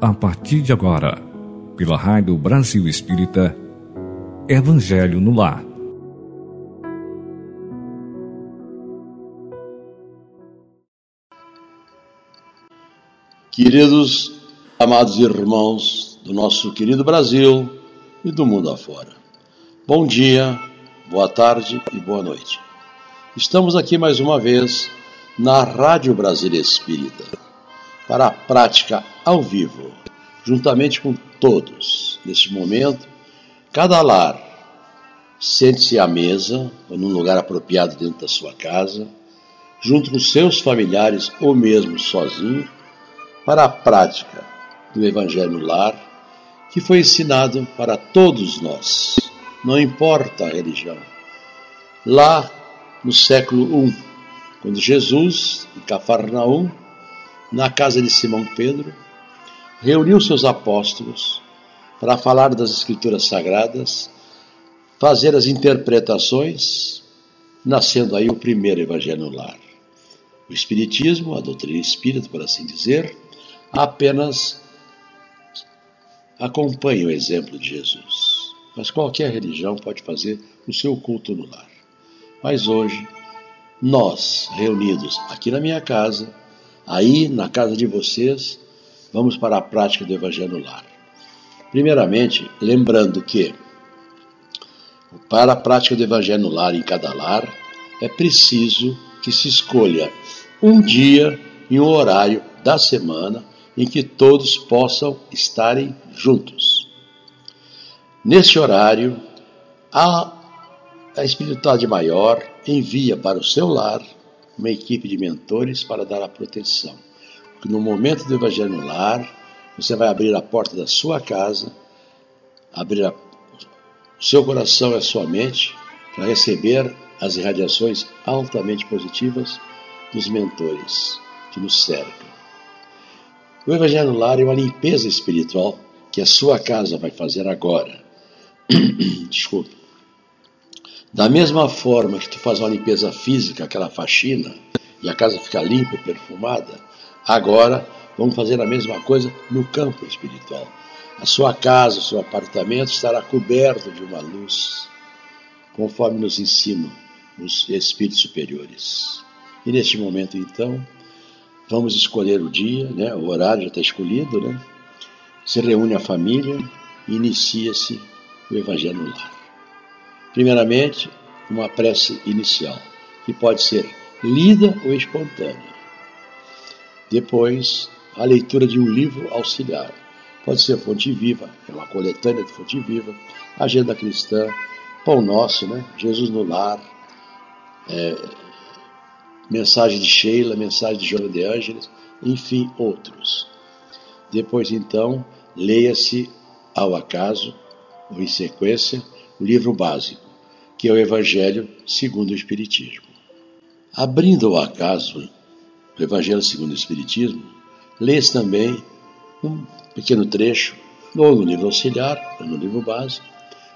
a partir de agora, pela Rádio Brasil Espírita, Evangelho no Lar. Queridos, amados irmãos do nosso querido Brasil e do mundo afora, bom dia, boa tarde e boa noite. Estamos aqui mais uma vez na Rádio Brasil Espírita para a prática ao vivo, juntamente com todos. Neste momento, cada lar sente-se à mesa ou num lugar apropriado dentro da sua casa, junto com seus familiares ou mesmo sozinho, para a prática do Evangelho no lar, que foi ensinado para todos nós, não importa a religião. Lá no século I, quando Jesus, em Cafarnaum, na casa de Simão Pedro, reuniu seus apóstolos para falar das Escrituras Sagradas, fazer as interpretações, nascendo aí o primeiro Evangelho no lar. O Espiritismo, a doutrina espírita, por assim dizer, apenas acompanha o exemplo de Jesus. Mas qualquer religião pode fazer o seu culto no lar. Mas hoje, nós, reunidos aqui na minha casa, aí na casa de vocês, vamos para a prática do Evangelho lar. Primeiramente, lembrando que para a prática do Evangelho lar em cada lar, é preciso que se escolha um dia e um horário da semana em que todos possam estarem juntos. Nesse horário, a, a espiritualidade maior envia para o seu lar uma equipe de mentores para dar a proteção. Porque no momento do Evangelho no lar, você vai abrir a porta da sua casa, abrir a, o seu coração e a sua mente para receber as irradiações altamente positivas dos mentores que nos cercam. O Evangelho no lar é uma limpeza espiritual que a sua casa vai fazer agora. Desculpe. Da mesma forma que tu faz uma limpeza física, aquela faxina, e a casa fica limpa e perfumada, agora vamos fazer a mesma coisa no campo espiritual. A sua casa, o seu apartamento estará coberto de uma luz, conforme nos ensinam os espíritos superiores. E neste momento, então, vamos escolher o dia, né? o horário já está escolhido, né? se reúne a família e inicia-se o Evangelho no lar. Primeiramente, uma prece inicial, que pode ser lida ou espontânea. Depois, a leitura de um livro auxiliar. Pode ser Fonte Viva, é uma coletânea de Fonte Viva, Agenda Cristã, Pão Nosso, né? Jesus no Lar, é, mensagem de Sheila, mensagem de Joana de Ângeles, enfim, outros. Depois, então, leia-se ao acaso, ou em sequência, o livro básico que é o Evangelho segundo o Espiritismo. Abrindo ao acaso o Evangelho segundo o Espiritismo, lê-se também um pequeno trecho, ou no livro auxiliar, ou no livro base,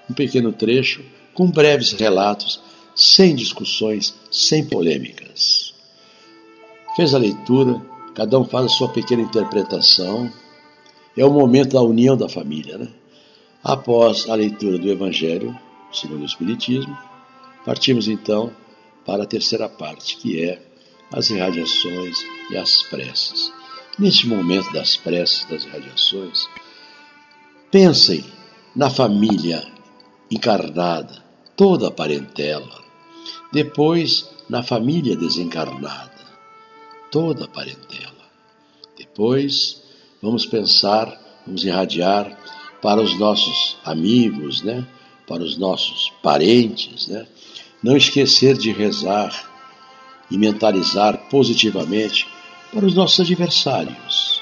um pequeno trecho com breves relatos, sem discussões, sem polêmicas. Fez a leitura, cada um faz a sua pequena interpretação, é o momento da união da família. Né? Após a leitura do Evangelho, segundo o Espiritismo, partimos então para a terceira parte, que é as irradiações e as preces. Neste momento das preces, das irradiações, pensem na família encarnada, toda a parentela. Depois, na família desencarnada, toda a parentela. Depois, vamos pensar, vamos irradiar para os nossos amigos, né? Para os nossos parentes, né? não esquecer de rezar e mentalizar positivamente para os nossos adversários,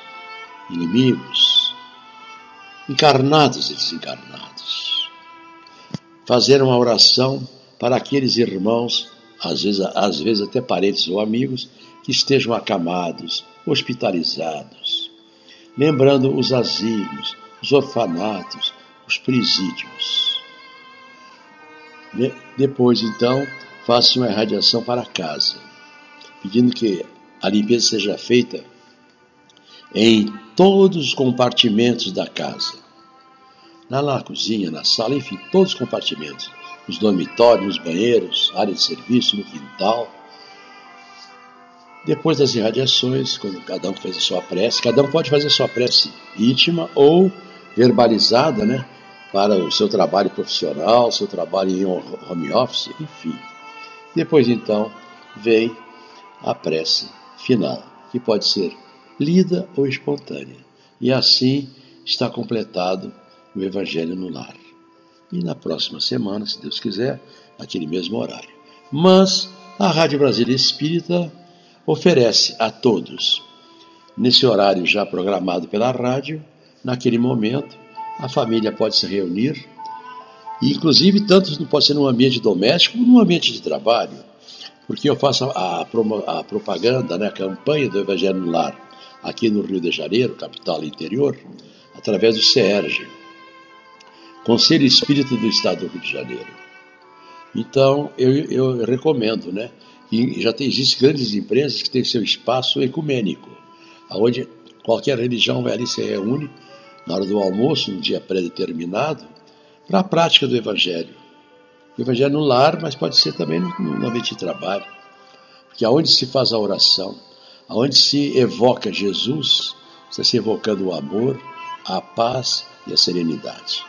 inimigos, encarnados e desencarnados. Fazer uma oração para aqueles irmãos, às vezes, às vezes até parentes ou amigos, que estejam acamados, hospitalizados. Lembrando os asilos, os orfanatos, os presídios. Depois, então, faça uma irradiação para casa, pedindo que a limpeza seja feita em todos os compartimentos da casa. Na, na cozinha, na sala, enfim, todos os compartimentos. Nos dormitórios, nos banheiros, área de serviço, no quintal. Depois das irradiações, quando cada um faz a sua prece, cada um pode fazer a sua prece íntima ou verbalizada, né? Para o seu trabalho profissional, seu trabalho em home office, enfim. Depois, então, vem a prece final, que pode ser lida ou espontânea. E assim está completado o Evangelho no Lar. E na próxima semana, se Deus quiser, naquele mesmo horário. Mas a Rádio Brasília Espírita oferece a todos, nesse horário já programado pela rádio, naquele momento, a família pode se reunir, e inclusive tanto pode ser num ambiente doméstico como num ambiente de trabalho, porque eu faço a, a, a propaganda, né, a campanha do Evangelho no Lar aqui no Rio de Janeiro, capital interior, através do CERJ, Conselho Espírita do Estado do Rio de Janeiro. Então, eu, eu recomendo, né? E já tem, existem grandes empresas que têm seu espaço ecumênico, onde qualquer religião vai ali se reúne na hora do almoço, no dia pré-determinado, para a prática do Evangelho. O Evangelho no lar, mas pode ser também no, no ambiente de trabalho. Porque aonde se faz a oração, aonde se evoca Jesus, está se evocando o amor, a paz e a serenidade.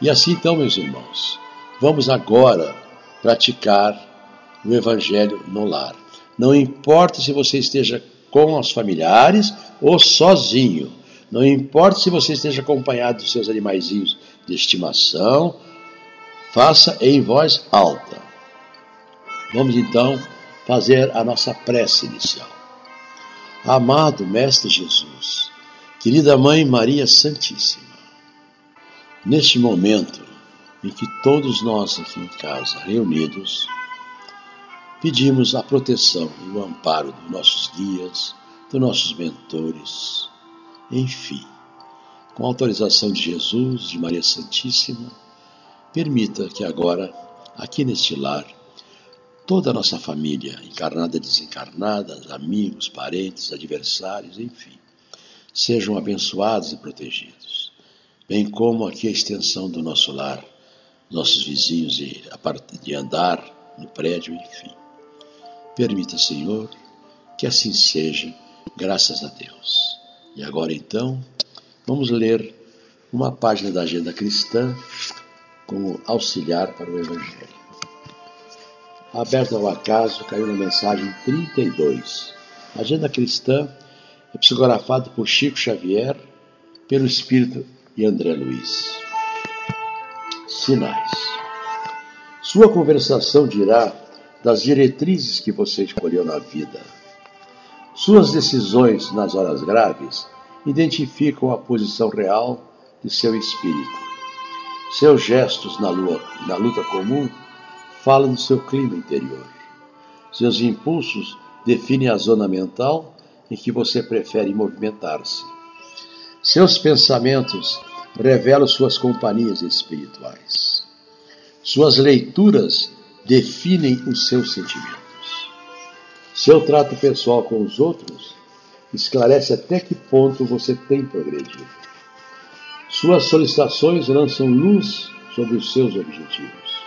E assim então, meus irmãos, vamos agora praticar o Evangelho no lar. Não importa se você esteja com os familiares ou sozinho. Não importa se você esteja acompanhado dos seus animaizinhos de estimação, faça em voz alta. Vamos então fazer a nossa prece inicial. Amado Mestre Jesus, querida Mãe Maria Santíssima, neste momento em que todos nós aqui em casa, reunidos, pedimos a proteção e o amparo dos nossos guias, dos nossos mentores, enfim, com a autorização de Jesus, de Maria Santíssima, permita que agora, aqui neste lar, toda a nossa família, encarnada e desencarnada, amigos, parentes, adversários, enfim, sejam abençoados e protegidos, bem como aqui a extensão do nosso lar, nossos vizinhos e parte de andar no prédio, enfim. Permita, Senhor, que assim seja, graças a Deus. E agora então, vamos ler uma página da agenda cristã como auxiliar para o Evangelho aberto ao acaso, caiu na mensagem 32. Agenda Cristã é psicografado por Chico Xavier, pelo Espírito e André Luiz. Sinais. Sua conversação dirá das diretrizes que você escolheu na vida. Suas decisões nas horas graves identificam a posição real de seu espírito. Seus gestos na, lua, na luta comum fala do seu clima interior. Seus impulsos definem a zona mental em que você prefere movimentar-se. Seus pensamentos revelam suas companhias espirituais. Suas leituras definem os seus sentimentos. Seu trato pessoal com os outros esclarece até que ponto você tem progredido. Suas solicitações lançam luz sobre os seus objetivos.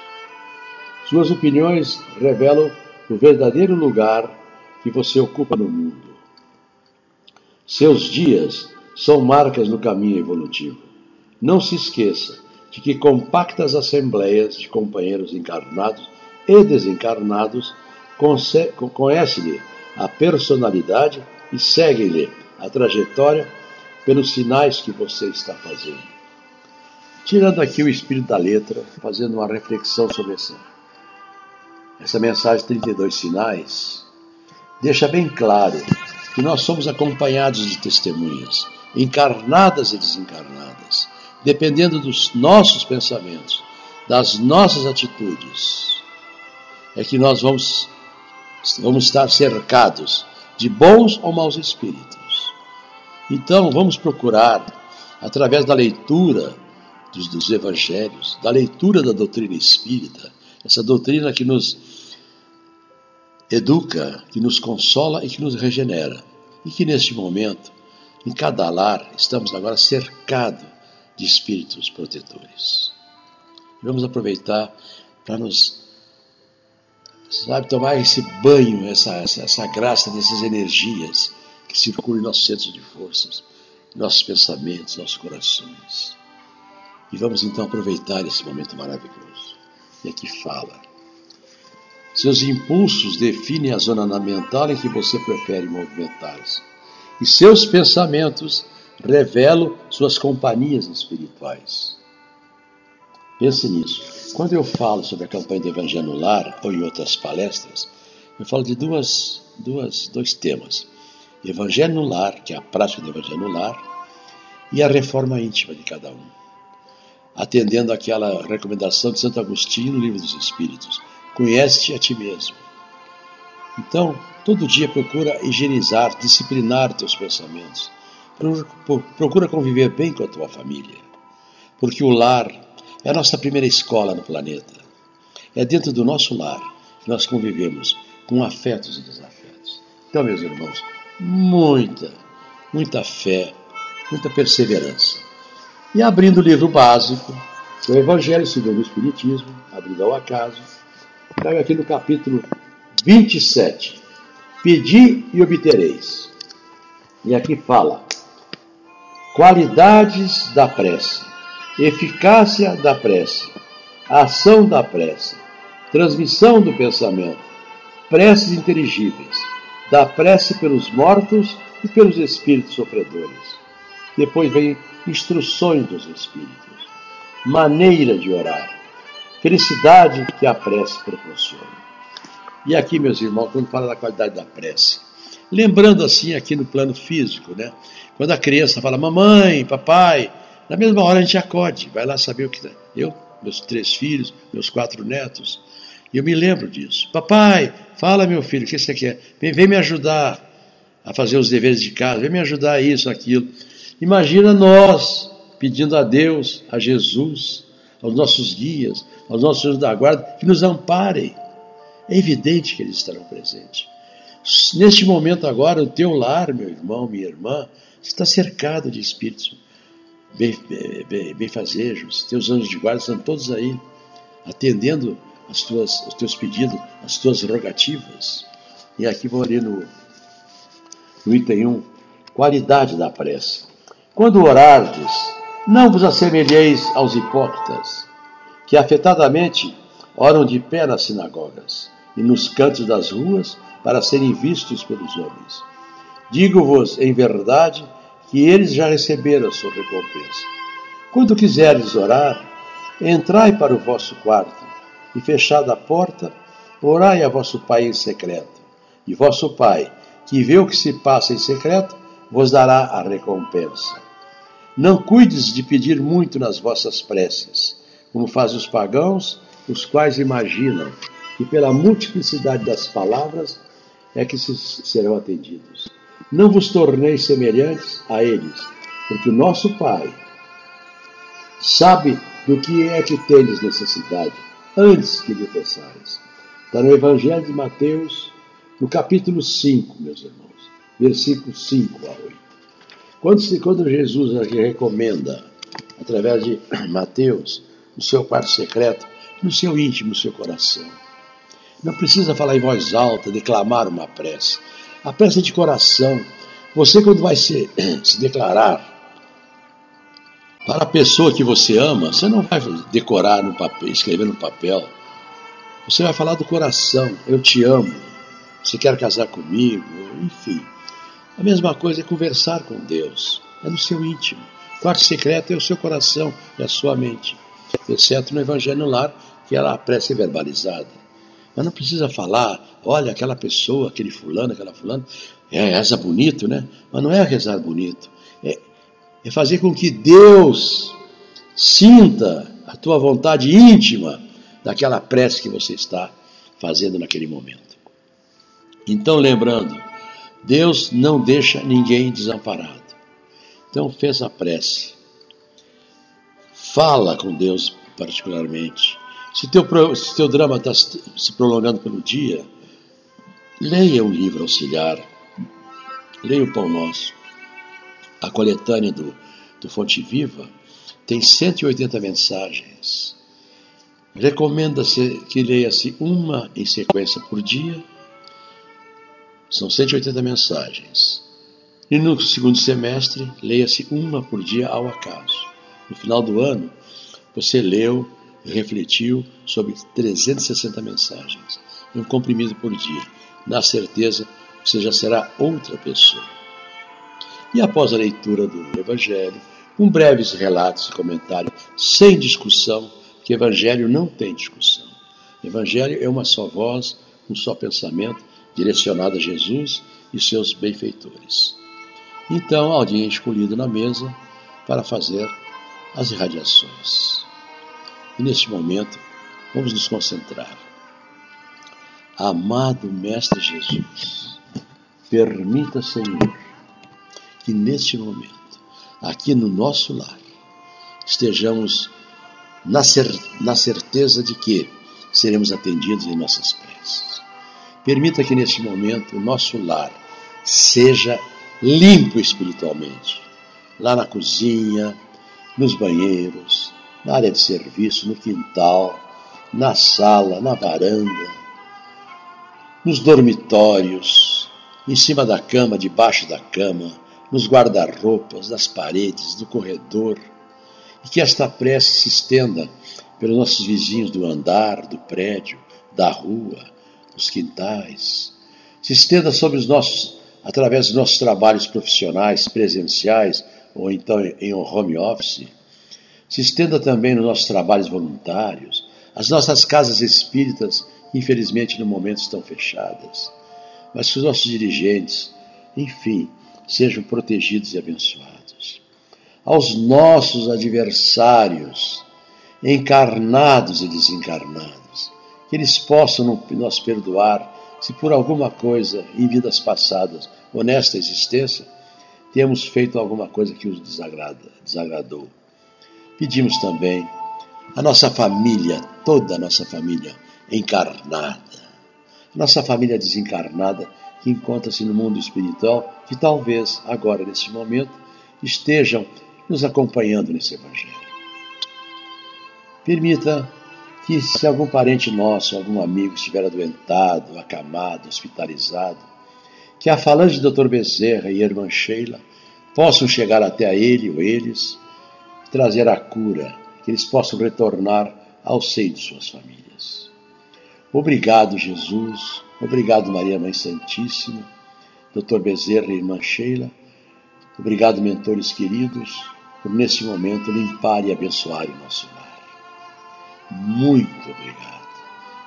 Suas opiniões revelam o verdadeiro lugar que você ocupa no mundo. Seus dias são marcas no caminho evolutivo. Não se esqueça de que compactas assembleias de companheiros encarnados e desencarnados conhecem-lhe a personalidade e seguem-lhe a trajetória pelos sinais que você está fazendo. Tirando aqui o espírito da letra, fazendo uma reflexão sobre essa essa mensagem 32 sinais deixa bem claro que nós somos acompanhados de testemunhas, encarnadas e desencarnadas, dependendo dos nossos pensamentos, das nossas atitudes, é que nós vamos, vamos estar cercados de bons ou maus espíritos. Então, vamos procurar, através da leitura dos, dos evangelhos, da leitura da doutrina espírita, essa doutrina que nos educa, que nos consola e que nos regenera. E que neste momento Em cada lar estamos agora cercados de espíritos protetores. Vamos aproveitar para nos, sabe, tomar esse banho, essa, essa, graça dessas energias que circulam em nossos centros de forças, nossos pensamentos, nossos corações. E vamos então aproveitar esse momento maravilhoso. E aqui fala. Seus impulsos definem a zona mental em que você prefere movimentar-se. E seus pensamentos revelam suas companhias espirituais. Pense nisso. Quando eu falo sobre a campanha do Evangelho no Lar, ou em outras palestras, eu falo de duas, duas, dois temas. Evangelho no Lar, que é a prática do Evangelho no Lar, e a reforma íntima de cada um. Atendendo àquela recomendação de Santo Agostinho no Livro dos Espíritos: Conhece-te a ti mesmo. Então, todo dia procura higienizar, disciplinar teus pensamentos. Procura conviver bem com a tua família. Porque o lar é a nossa primeira escola no planeta. É dentro do nosso lar que nós convivemos com afetos e desafetos. Então, meus irmãos, muita, muita fé, muita perseverança. E abrindo o livro básico, o Evangelho segundo o Espiritismo, abrindo ao acaso, trago aqui no capítulo 27. Pedi e obtereis. E aqui fala: qualidades da prece eficácia da prece, ação da prece, transmissão do pensamento, preces inteligíveis, da prece pelos mortos e pelos espíritos sofredores. Depois vem instruções dos espíritos, maneira de orar, felicidade que a prece proporciona. E aqui, meus irmãos, quando fala da qualidade da prece, lembrando assim aqui no plano físico, né? Quando a criança fala, mamãe, papai, na mesma hora a gente acode, vai lá saber o que. Tá. Eu, meus três filhos, meus quatro netos, eu me lembro disso. Papai, fala meu filho, o que você quer? Vem, vem me ajudar a fazer os deveres de casa, vem me ajudar a isso, aquilo. Imagina nós pedindo a Deus, a Jesus, aos nossos guias, aos nossos senhores da guarda, que nos amparem. É evidente que eles estarão presentes. Neste momento agora, o teu lar, meu irmão, minha irmã, está cercado de espíritos benfazejos, teus anjos de guarda estão todos aí, atendendo as tuas, os teus pedidos, as tuas rogativas. E aqui vou ali no, no item 1, qualidade da prece. Quando orardes, não vos assemelheis aos hipócritas, que afetadamente oram de pé nas sinagogas e nos cantos das ruas para serem vistos pelos homens. Digo-vos em verdade que eles já receberam a sua recompensa. Quando quiserdes orar, entrai para o vosso quarto e, fechada a porta, orai a vosso Pai em secreto. E vosso Pai, que vê o que se passa em secreto, vos dará a recompensa. Não cuides de pedir muito nas vossas preces, como fazem os pagãos, os quais imaginam que pela multiplicidade das palavras é que se serão atendidos. Não vos torneis semelhantes a eles, porque o nosso Pai sabe do que é que tendes necessidade, antes que lhe peçares. Está no Evangelho de Mateus, no capítulo 5, meus irmãos, versículos 5 a 8. Quando, quando Jesus recomenda, através de Mateus, o seu quarto secreto, no seu íntimo, no seu coração. Não precisa falar em voz alta, declamar uma prece. A prece de coração. Você, quando vai se, se declarar para a pessoa que você ama, você não vai decorar no papel, escrever no papel. Você vai falar do coração. Eu te amo. Você quer casar comigo? Enfim. A mesma coisa é conversar com Deus. É no seu íntimo. O quarto secreto é o seu coração e a sua mente. Exceto no Evangelho Lar, que é a prece verbalizada. Mas não precisa falar, olha, aquela pessoa, aquele fulano, aquela fulana, é, reza bonito, né? Mas não é rezar bonito. É, é fazer com que Deus sinta a tua vontade íntima daquela prece que você está fazendo naquele momento. Então, lembrando, Deus não deixa ninguém desamparado. Então, fez a prece. Fala com Deus particularmente. Se teu, se teu drama está se prolongando pelo dia, leia um livro auxiliar, leia o Pão Nosso, a coletânea do, do Fonte Viva tem 180 mensagens. Recomenda-se que leia-se uma em sequência por dia. São 180 mensagens. E no segundo semestre, leia-se uma por dia ao acaso. No final do ano, você leu refletiu sobre 360 mensagens, um comprimido por dia. Na certeza, você já será outra pessoa. E após a leitura do Evangelho, com breves relatos e comentários, sem discussão, que Evangelho não tem discussão. Evangelho é uma só voz, um só pensamento, direcionado a Jesus e seus benfeitores. Então, alguém é escolhido na mesa para fazer as irradiações. E neste momento, vamos nos concentrar. Amado Mestre Jesus, permita, Senhor, que neste momento, aqui no nosso lar, estejamos na, cer na certeza de que seremos atendidos em nossas preces. Permita que neste momento o nosso lar seja limpo espiritualmente. Lá na cozinha, nos banheiros, na área de serviço, no quintal, na sala, na varanda, nos dormitórios, em cima da cama, debaixo da cama, nos guarda-roupas, nas paredes, no corredor, e que esta prece se estenda pelos nossos vizinhos do andar, do prédio, da rua, dos quintais, se estenda sobre os nossos através dos nossos trabalhos profissionais, presenciais ou então em home office, se estenda também nos nossos trabalhos voluntários, as nossas casas espíritas, infelizmente no momento estão fechadas, mas que os nossos dirigentes, enfim, sejam protegidos e abençoados. Aos nossos adversários, encarnados e desencarnados, que eles possam nos perdoar se por alguma coisa em vidas passadas ou nesta existência temos feito alguma coisa que os desagrada, desagradou. Pedimos também a nossa família, toda a nossa família encarnada, a nossa família desencarnada que encontra-se no mundo espiritual, que talvez agora, nesse momento, estejam nos acompanhando nesse Evangelho. Permita que se algum parente nosso, algum amigo estiver adoentado, acamado, hospitalizado, que a falange de Dr. Bezerra e irmã Sheila possam chegar até a ele ou eles, trazer a cura, que eles possam retornar ao seio de suas famílias. Obrigado, Jesus. Obrigado, Maria Mãe Santíssima, Dr. Bezerra e irmã Sheila. Obrigado, mentores queridos, por nesse momento limpar e abençoar o nosso lar. Muito obrigado.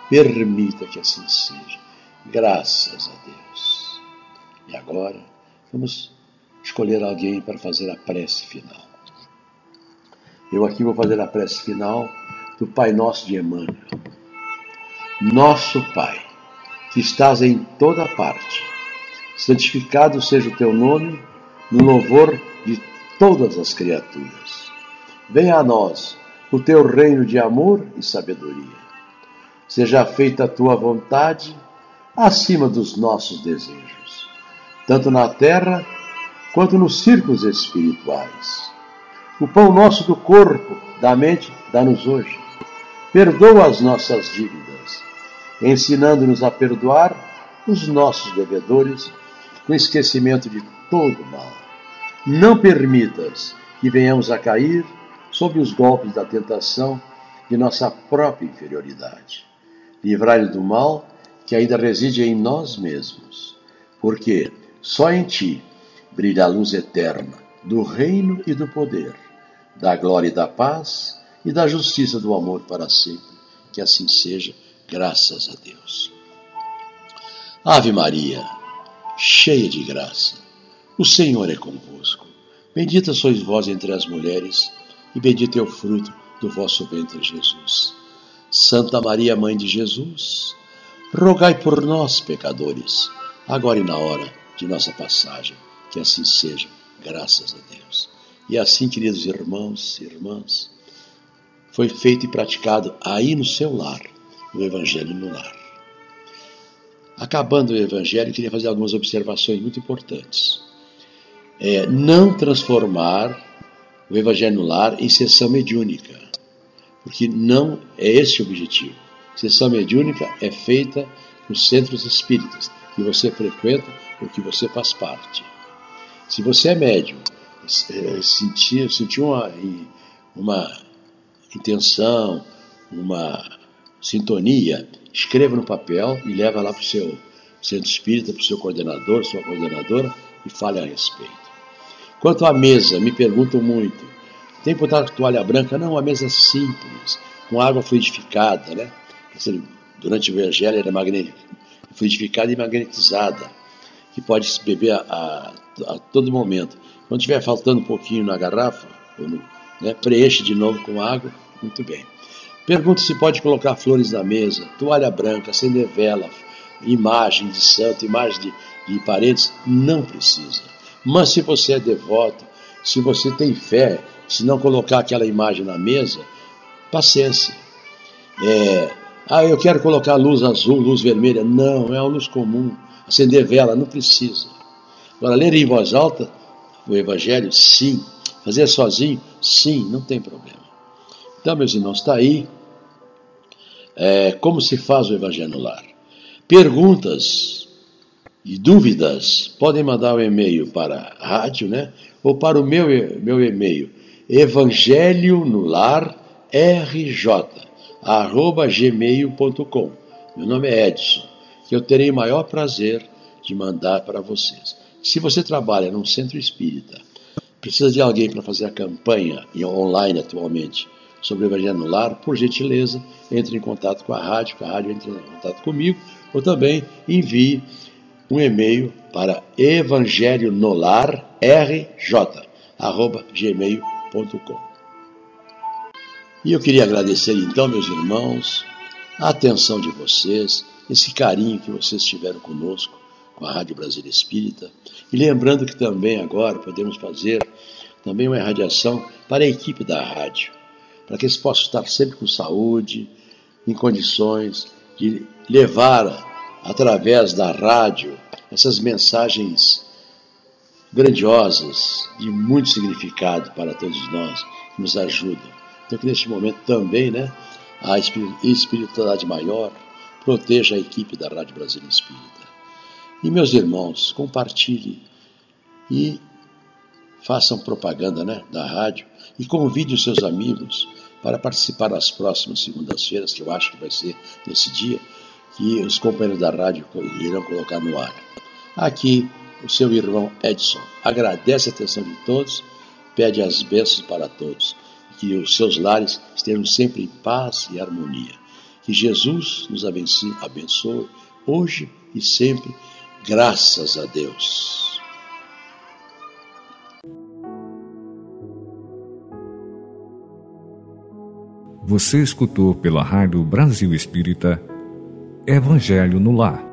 Permita que assim seja. Graças a Deus. E agora, vamos escolher alguém para fazer a prece final. Eu aqui vou fazer a prece final do Pai Nosso de Emmanuel. Nosso Pai, que estás em toda parte, santificado seja o teu nome no louvor de todas as criaturas. Venha a nós o teu reino de amor e sabedoria. Seja feita a tua vontade acima dos nossos desejos, tanto na terra quanto nos círculos espirituais. O pão nosso do corpo, da mente, dá-nos hoje. Perdoa as nossas dívidas, ensinando-nos a perdoar os nossos devedores com esquecimento de todo mal. Não permitas que venhamos a cair sob os golpes da tentação de nossa própria inferioridade. Livrai-nos do mal que ainda reside em nós mesmos, porque só em Ti brilha a luz eterna do reino e do poder, da glória e da paz e da justiça do amor para sempre. Que assim seja, graças a Deus. Ave Maria, cheia de graça, o Senhor é convosco. Bendita sois vós entre as mulheres e bendito é o fruto do vosso ventre, Jesus. Santa Maria, Mãe de Jesus, rogai por nós, pecadores, agora e na hora de nossa passagem. Que assim seja, graças a Deus. E assim, queridos irmãos e irmãs, foi feito e praticado aí no seu lar, o Evangelho no lar. Acabando o Evangelho, queria fazer algumas observações muito importantes. é não transformar o Evangelho no Lar em sessão mediúnica, porque não é esse o objetivo. Sessão mediúnica é feita nos centros espíritas, que você frequenta ou que você faz parte. Se você é médium, é, sentiu uma, uma intenção, uma sintonia, escreva no papel e leva lá para o seu centro espírita, para o seu coordenador, sua coordenadora e fale a respeito. Quanto à mesa, me perguntam muito. Tem que botar toalha branca? Não, uma mesa simples, com água fluidificada, né? Durante o evangelho era fluidificada e magnetizada, que pode se beber a, a, a todo momento. Quando estiver faltando um pouquinho na garrafa, né, preenche de novo com água, muito bem. Pergunto se pode colocar flores na mesa, toalha branca, acender vela, imagem de santo, imagem de, de parentes. Não precisa. Mas se você é devoto, se você tem fé, se não colocar aquela imagem na mesa, paciência. É, ah, eu quero colocar luz azul, luz vermelha. Não, é uma luz comum. Acender vela, não precisa. Agora, ler em voz alta o Evangelho, sim. Fazer sozinho, sim, não tem problema. Então, meus irmãos, está aí é, como se faz o Evangelho no lar. Perguntas e dúvidas, podem mandar um e-mail para a rádio, né? Ou para o meu, meu e-mail, evangelho no lar rj, arroba gmail.com. Meu nome é Edson, que eu terei o maior prazer de mandar para vocês. Se você trabalha num centro espírita, precisa de alguém para fazer a campanha online atualmente sobre o Evangelho no Lar, por gentileza, entre em contato com a rádio, que a rádio entre em contato comigo, ou também envie um e-mail para evangelionolar.rj@gmail.com. E eu queria agradecer então, meus irmãos, a atenção de vocês, esse carinho que vocês tiveram conosco, com a Rádio Brasília Espírita, e lembrando que também agora podemos fazer também uma irradiação para a equipe da rádio, para que eles possam estar sempre com saúde, em condições de levar através da rádio, essas mensagens grandiosas, de muito significado para todos nós, que nos ajudam. Então, que neste momento também, né, a espiritualidade maior proteja a equipe da Rádio Brasil Espírita. E, meus irmãos, compartilhe e façam propaganda né, da rádio e convide os seus amigos para participar das próximas segundas-feiras, que eu acho que vai ser nesse dia, que os companheiros da rádio irão colocar no ar. Aqui, o seu irmão Edson agradece a atenção de todos, pede as bênçãos para todos, que os seus lares estejam sempre em paz e harmonia. Que Jesus nos abençoe, abençoe hoje e sempre, graças a Deus. Você escutou pela Rádio Brasil Espírita Evangelho no Lar